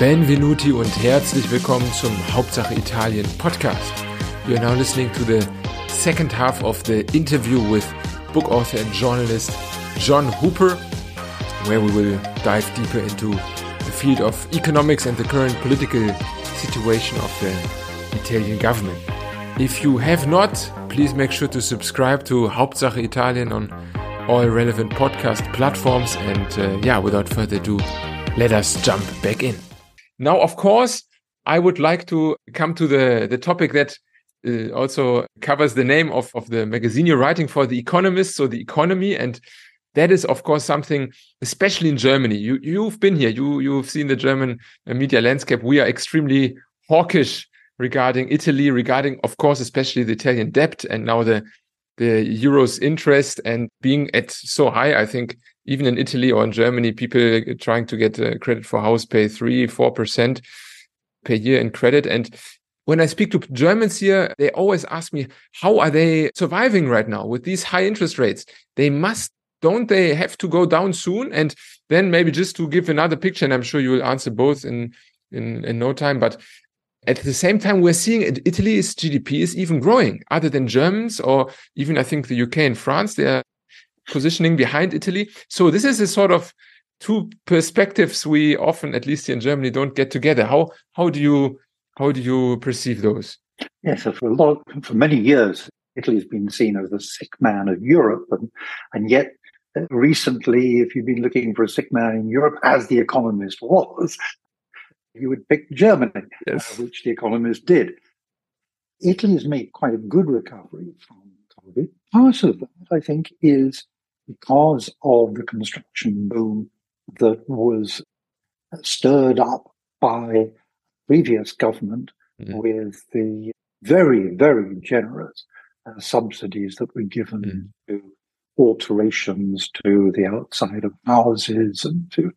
Benvenuti und herzlich willkommen zum Hauptsache Italien Podcast. You are now listening to the second half of the interview with book author and journalist John Hooper, where we will dive deeper into the field of economics and the current political situation of the Italian government. If you have not, please make sure to subscribe to Hauptsache Italien on all relevant podcast platforms. And uh, yeah, without further ado, let us jump back in. Now, of course, I would like to come to the, the topic that uh, also covers the name of, of the magazine you're writing for, The Economist, so the economy. And that is, of course, something, especially in Germany. You, you've been here, you, you've seen the German uh, media landscape. We are extremely hawkish regarding Italy, regarding, of course, especially the Italian debt and now the, the euro's interest and being at so high. I think even in Italy or in Germany, people trying to get uh, credit for house pay three, four percent per year in credit. And when I speak to Germans here, they always ask me, how are they surviving right now with these high interest rates? They must, don't they have to go down soon? And then maybe just to give another picture, and I'm sure you will answer both in, in, in no time, but at the same time, we're seeing Italy's GDP is even growing other than Germans or even I think the UK and France, they're positioning behind Italy. So this is a sort of two perspectives we often, at least in Germany, don't get together. How how do you how do you perceive those? Yes, for a lot for many years, Italy has been seen as the sick man of Europe, and and yet uh, recently, if you've been looking for a sick man in Europe, as the Economist was, you would pick Germany, uh, yes. uh, which the Economist did. Italy has made quite a good recovery from COVID. Part of that, I think, is because of the construction boom that was stirred up by previous government mm-hmm. with the very, very generous uh, subsidies that were given mm-hmm. to alterations to the outside of houses and to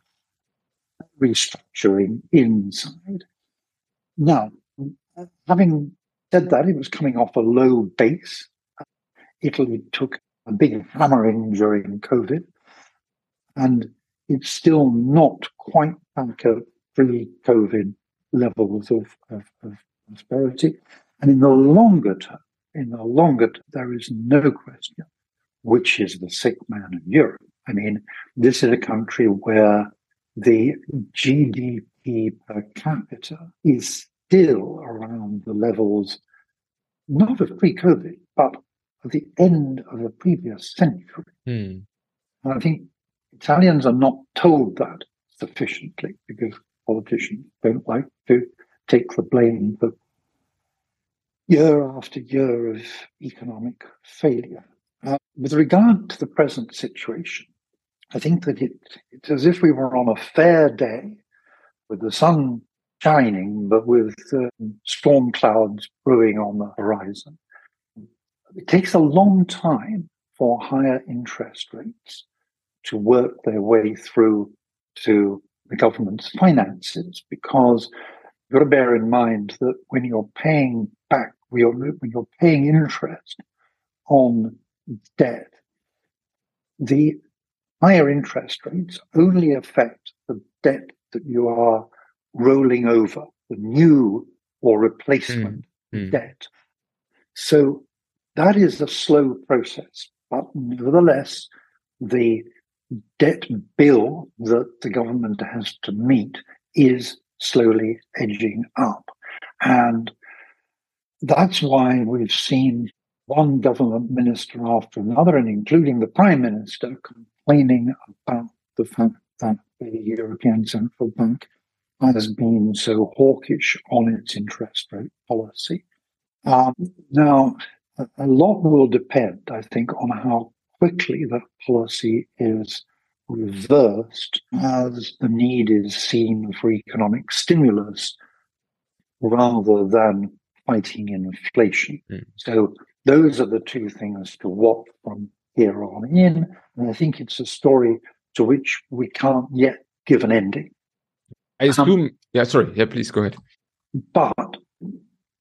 restructuring inside. Now, having said that, it was coming off a low base. Italy took a big hammering during COVID, and it's still not quite back at pre-COVID levels of, of, of prosperity. And in the longer term, in the longer term, there is no question which is the sick man in Europe. I mean, this is a country where the GDP per capita is still around the levels, not of pre COVID, but at the end of the previous century. Mm. And I think Italians are not told that sufficiently because politicians don't like to take the blame for year after year of economic failure. Uh, with regard to the present situation, I think that it, it's as if we were on a fair day with the sun shining, but with um, storm clouds brewing on the horizon. It takes a long time for higher interest rates to work their way through to the government's finances because you've got to bear in mind that when you're paying back, when you're paying interest on debt, the higher interest rates only affect the debt that you are rolling over, the new or replacement mm, mm. debt. So that is a slow process, but nevertheless, the debt bill that the government has to meet is slowly edging up. And that's why we've seen one government minister after another, and including the prime minister, complaining about the fact that the European Central Bank has been so hawkish on its interest rate policy. Um, now, a lot will depend, I think, on how quickly that policy is reversed as the need is seen for economic stimulus rather than fighting inflation. Mm. So those are the two things to watch from here on in. And I think it's a story to which we can't yet give an ending. I assume, um, yeah, sorry, yeah, please go ahead. But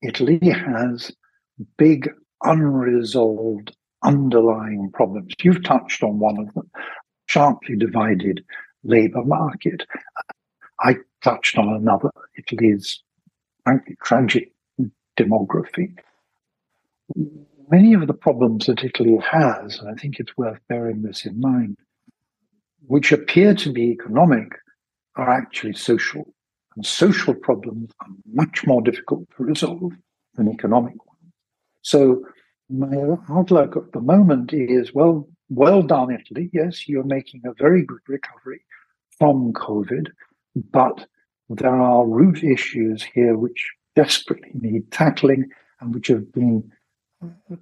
Italy has big unresolved underlying problems. You've touched on one of them sharply divided labor market. I touched on another. Italy's frankly tragic demography. Many of the problems that Italy has, and I think it's worth bearing this in mind, which appear to be economic, are actually social. And social problems are much more difficult to resolve than economic ones. So my outlook at the moment is well, well done, Italy. Yes, you're making a very good recovery from COVID, but there are root issues here which desperately need tackling and which have been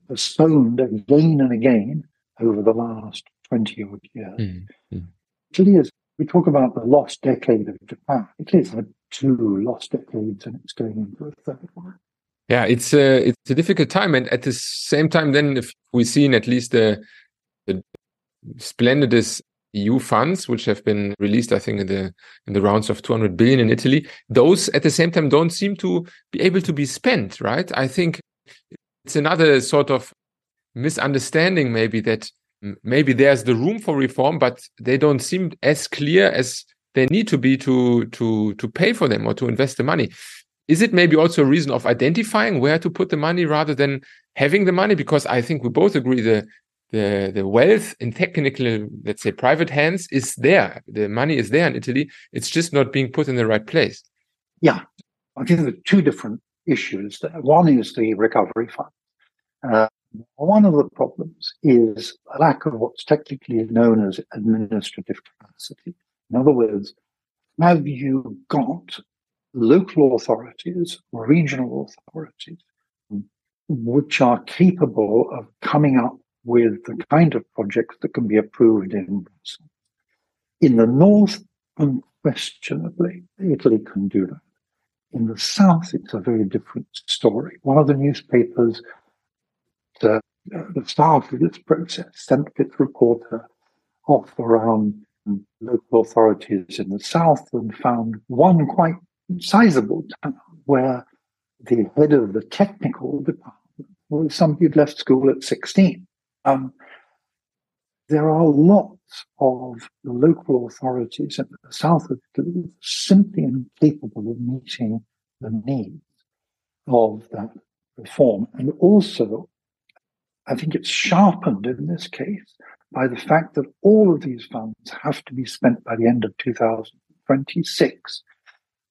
postponed again and again over the last 20 odd years. Mm-hmm. Italy is, we talk about the lost decade of Japan. Italy has had two lost decades and it's going into a third one. Yeah, it's a it's a difficult time, and at the same time, then if we've seen at least the the splendidest EU funds, which have been released, I think, in the in the rounds of 200 billion in Italy, those at the same time don't seem to be able to be spent, right? I think it's another sort of misunderstanding, maybe that maybe there's the room for reform, but they don't seem as clear as they need to be to to to pay for them or to invest the money is it maybe also a reason of identifying where to put the money rather than having the money? Because I think we both agree the the the wealth in technical, let's say, private hands is there. The money is there in Italy. It's just not being put in the right place. Yeah, I think there are two different issues. One is the recovery fund. Uh, one of the problems is a lack of what's technically known as administrative capacity. In other words, have you got local authorities, regional authorities, which are capable of coming up with the kind of projects that can be approved in Brussels. In the north, unquestionably, Italy can do that. In the south, it's a very different story. One of the newspapers the, uh, that started this process sent its reporter off around local authorities in the south and found one quite sizable town where the head of the technical department was somebody who'd left school at 16. Um, there are lots of local authorities in the south of Italy simply incapable of meeting the needs of that reform. And also, I think it's sharpened in this case by the fact that all of these funds have to be spent by the end of 2026.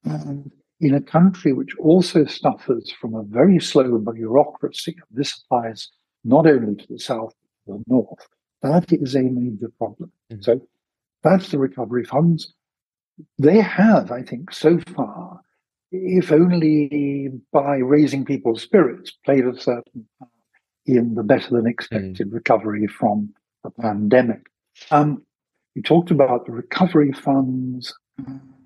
And in a country which also suffers from a very slow bureaucracy, this applies not only to the south, but to the north, that is a major problem. Mm-hmm. So that's the recovery funds. They have, I think, so far, if only by raising people's spirits, played a certain part in the better than expected mm-hmm. recovery from the pandemic. Um, you talked about the recovery funds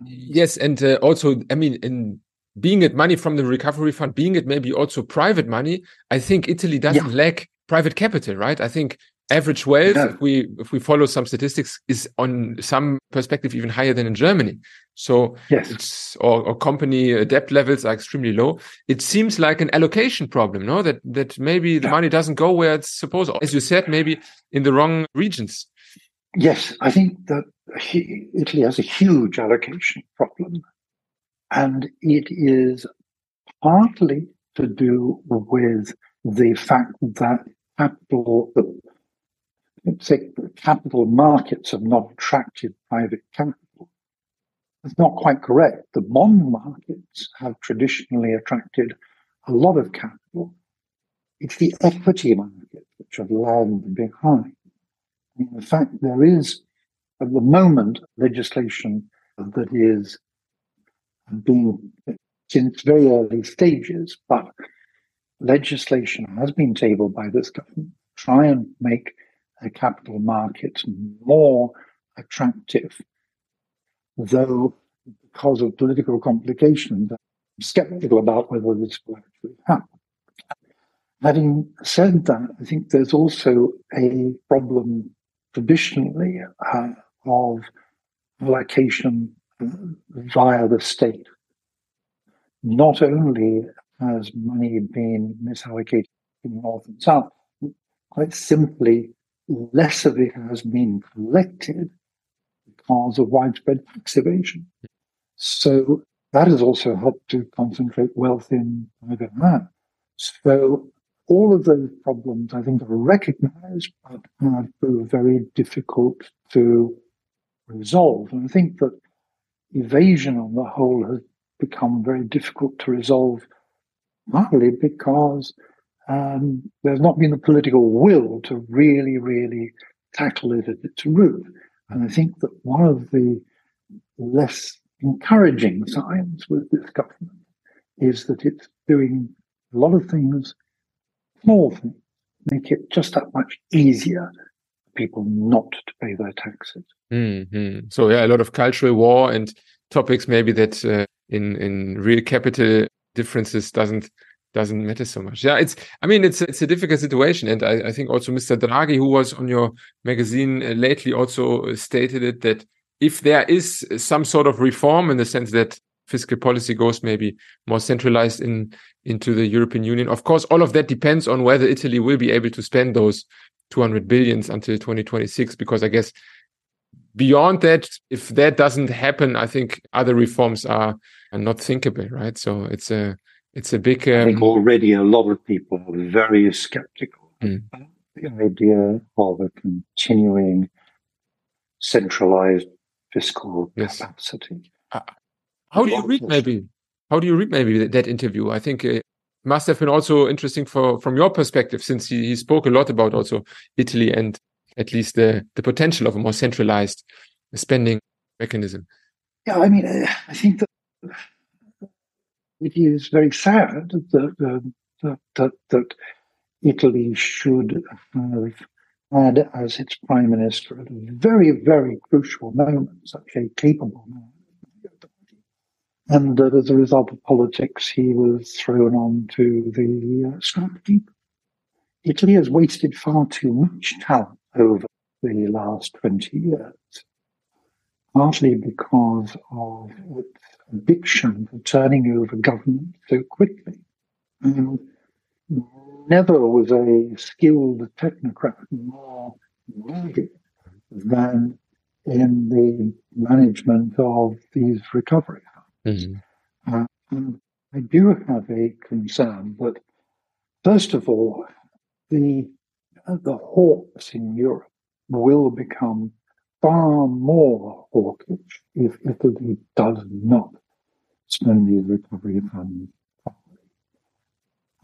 Yes, and uh, also, I mean, in being it money from the recovery fund, being it maybe also private money, I think Italy doesn't yeah. lack private capital, right? I think average wealth, if we if we follow some statistics, is on some perspective even higher than in Germany. So yes, it's or, or company uh, debt levels are extremely low. It seems like an allocation problem, no? That that maybe the yeah. money doesn't go where it's supposed. As you said, maybe in the wrong regions. Yes, I think that Italy has a huge allocation problem, and it is partly to do with the fact that capital, say, capital markets have not attracted private capital. It's not quite correct. The bond markets have traditionally attracted a lot of capital. It's the equity markets which have lagged behind. In fact, there is at the moment legislation that is being in its very early stages, but legislation has been tabled by this government to try and make the capital markets more attractive. Though, because of political complications, I'm skeptical about whether this will actually happen. Having said that, I think there's also a problem traditionally uh, of allocation via the state. Not only has money been misallocated in north and south, quite simply, less of it has been collected because of widespread tax evasion. So that has also helped to concentrate wealth in private hands. So all of those problems, I think, are recognized, but proved very difficult to resolve. And I think that evasion on the whole has become very difficult to resolve, partly because um, there's not been the political will to really, really tackle it at its root. And I think that one of the less encouraging signs with this government is that it's doing a lot of things, small things, make it just that much easier for people not to pay their taxes. Mm-hmm. So yeah, a lot of cultural war and topics maybe that uh, in in real capital differences doesn't doesn't matter so much. Yeah, it's I mean it's it's a difficult situation, and I, I think also Mr. Draghi, who was on your magazine uh, lately, also stated it that if there is some sort of reform in the sense that fiscal policy goes maybe more centralized in into the European Union. Of course, all of that depends on whether Italy will be able to spend those 200 billions until 2026. Because I guess beyond that, if that doesn't happen, I think other reforms are, are not thinkable, right? So it's a it's a big. Um, I think already a lot of people are very skeptical mm. about the idea of a continuing centralized fiscal yes. capacity. Uh, how do you read maybe? How do you read maybe that interview? I think it must have been also interesting for from your perspective, since he, he spoke a lot about also Italy and at least the the potential of a more centralized spending mechanism. Yeah, I mean, I think that it is very sad that that, that, that Italy should have had as its prime minister at a very, very crucial moment, such a capable man. And that as a result of politics, he was thrown onto the uh, scrap heap. Italy has wasted far too much talent over the last 20 years, partly because of its addiction for turning over government so quickly. And never was a skilled technocrat more needed than in the management of these recovery Mm-hmm. Uh, and I do have a concern that, first of all, the uh, the hawks in Europe will become far more hawkish if Italy does not spend the recovery funds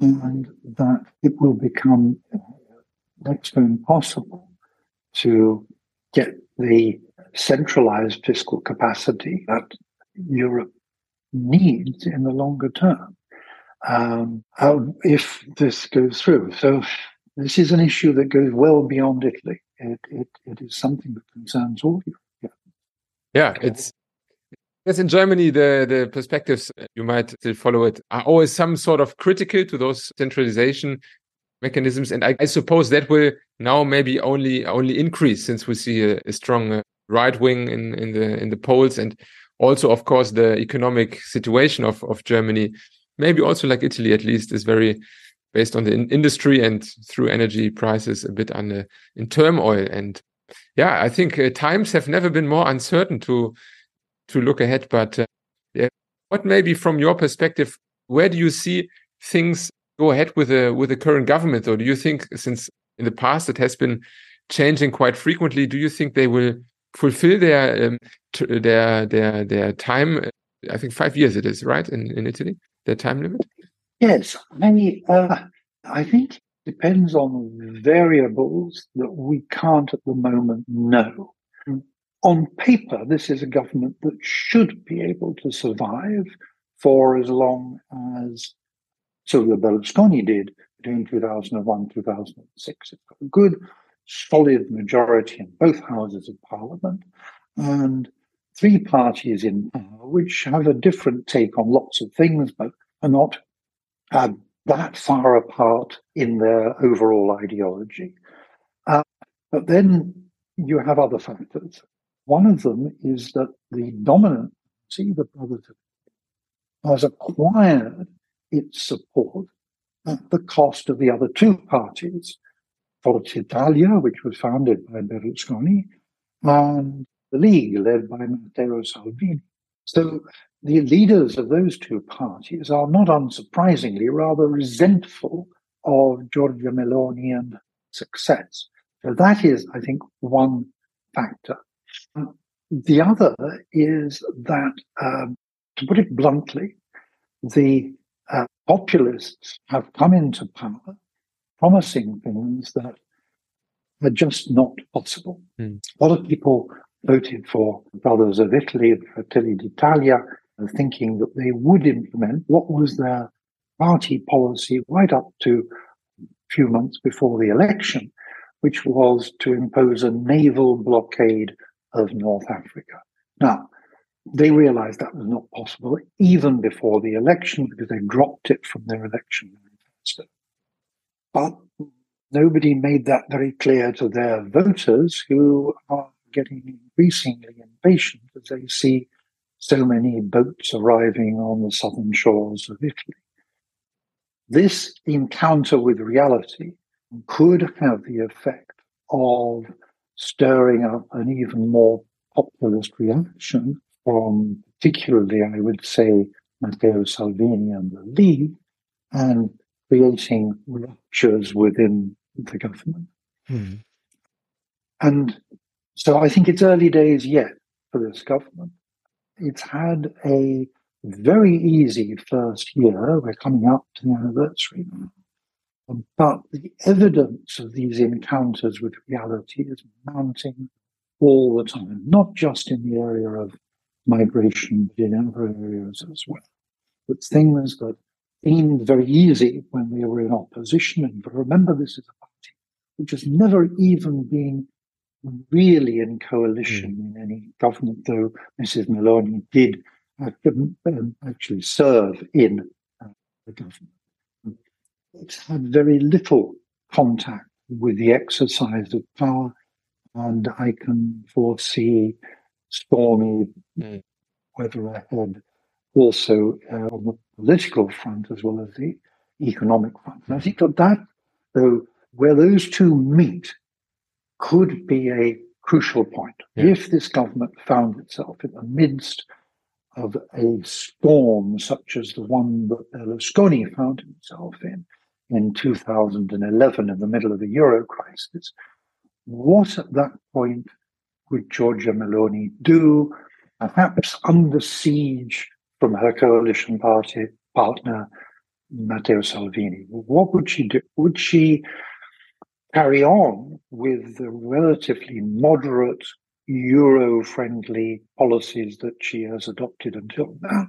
and that it will become next to impossible to get the centralized fiscal capacity that Europe needs in the longer term um, if this goes through. So this is an issue that goes well beyond Italy. It, it, it is something that concerns all Europe. Yeah, yeah it's Yes, in Germany, the, the perspectives, uh, you might still follow it, are always some sort of critical to those centralization mechanisms. And I, I suppose that will now maybe only only increase since we see a, a strong uh, right wing in, in the in the polls and also, of course, the economic situation of, of Germany, maybe also like Italy at least, is very based on the in industry and through energy prices a bit under in turmoil. And yeah, I think uh, times have never been more uncertain to to look ahead. But uh, yeah, what maybe from your perspective, where do you see things go ahead with the with the current government? Or do you think since in the past it has been changing quite frequently, do you think they will fulfill their um, their their their time? I think five years it is right in in Italy their time limit. Yes, I uh, I think depends on variables that we can't at the moment know on paper, this is a government that should be able to survive for as long as Silvio Berlusconi did between 2001 2006. It's got a good, solid majority in both houses of parliament and three parties in power which have a different take on lots of things, but are not uh, that far apart in their overall ideology. Uh, but then you have other factors. One of them is that the dominant party, the Brothers has acquired its support at the cost of the other two parties, Forza Italia, which was founded by Berlusconi, and the League, led by Matteo Salvini. So the leaders of those two parties are not unsurprisingly rather resentful of Giorgia Meloni and success. So that is, I think, one factor. The other is that, um, to put it bluntly, the uh, populists have come into power promising things that are just not possible. Mm. A lot of people voted for the Brothers of Italy, the Fratelli d'Italia, thinking that they would implement what was their party policy right up to a few months before the election, which was to impose a naval blockade of North Africa. Now, they realized that was not possible even before the election because they dropped it from their election manifesto. But nobody made that very clear to their voters who are getting increasingly impatient as they see so many boats arriving on the southern shores of Italy. This encounter with reality could have the effect of stirring up an even more populist reaction from particularly, I would say, Matteo Salvini and the League, and creating ruptures within the government. Hmm. And so I think it's early days yet for this government. It's had a very easy first year. We're coming up to the anniversary now. But the evidence of these encounters with reality is mounting all the time, not just in the area of migration, but in other areas as well. But things that seemed very easy when we were in opposition. And remember, this is a party which has never even been really in coalition mm. in any government, though Mrs. Meloni did um, actually serve in uh, the government. It's had very little contact with the exercise of power, and I can foresee stormy mm. weather ahead also uh, on the political front as well as the economic front. And I think that that, though, where those two meet, could be a crucial point. Yeah. If this government found itself in the midst of a storm such as the one that Berlusconi found himself in in 2011 in the middle of the euro crisis, what at that point would Giorgia Meloni do? Perhaps under siege from her coalition party partner Matteo Salvini. What would she do? Would she carry on with the relatively moderate Euro friendly policies that she has adopted until now?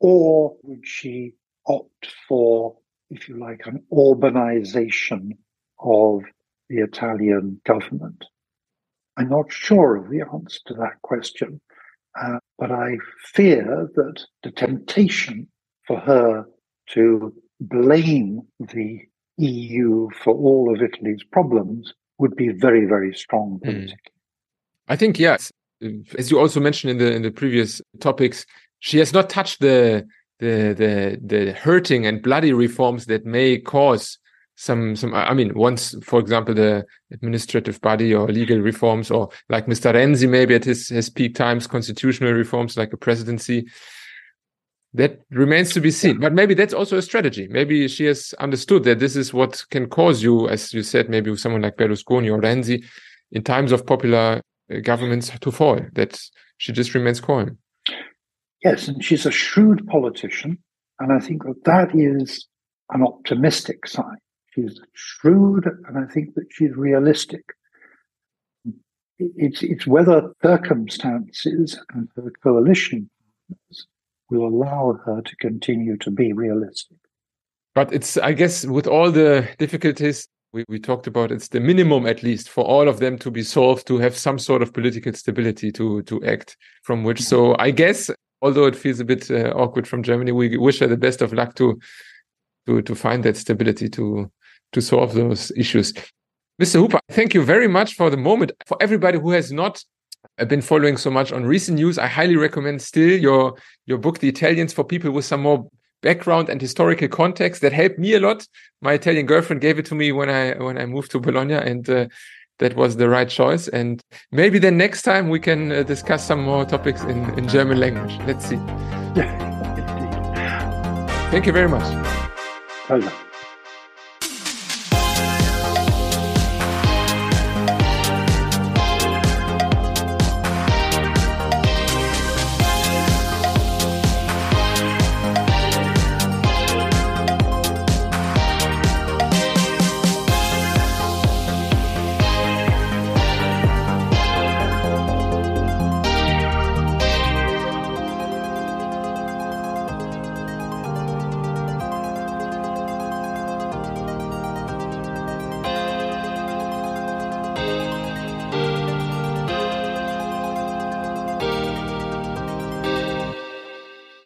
Or would she opt for, if you like, an Orbánization of the Italian government? I'm not sure of the answer to that question, uh, but I fear that the temptation for her to blame the EU for all of Italy's problems would be very, very strong hmm. politically. Mm. I think yes. As you also mentioned in the in the previous topics, she has not touched the the the the hurting and bloody reforms that may cause some some I mean once for example the administrative body or legal reforms or like Mr. Renzi maybe at his his peak times constitutional reforms like a presidency that remains to be seen. But maybe that's also a strategy. Maybe she has understood that this is what can cause you, as you said, maybe with someone like Berlusconi or Renzi, in times of popular uh, governments to fall, that she just remains calm. Yes, and she's a shrewd politician. And I think that that is an optimistic sign. She's shrewd, and I think that she's realistic. It's, it's whether circumstances and her coalition will allow her to continue to be realistic. But it's, I guess, with all the difficulties we, we talked about, it's the minimum at least for all of them to be solved to have some sort of political stability to to act from which. So I guess, although it feels a bit uh, awkward from Germany, we wish her the best of luck to to to find that stability to to solve those issues. Mr. Hooper, thank you very much for the moment. For everybody who has not been following so much on recent news. I highly recommend still your your book, The Italians, for people with some more background and historical context. That helped me a lot. My Italian girlfriend gave it to me when I when I moved to Bologna, and uh, that was the right choice. And maybe then next time we can uh, discuss some more topics in, in German language. Let's see. Yeah. Thank you very much. Pleasure.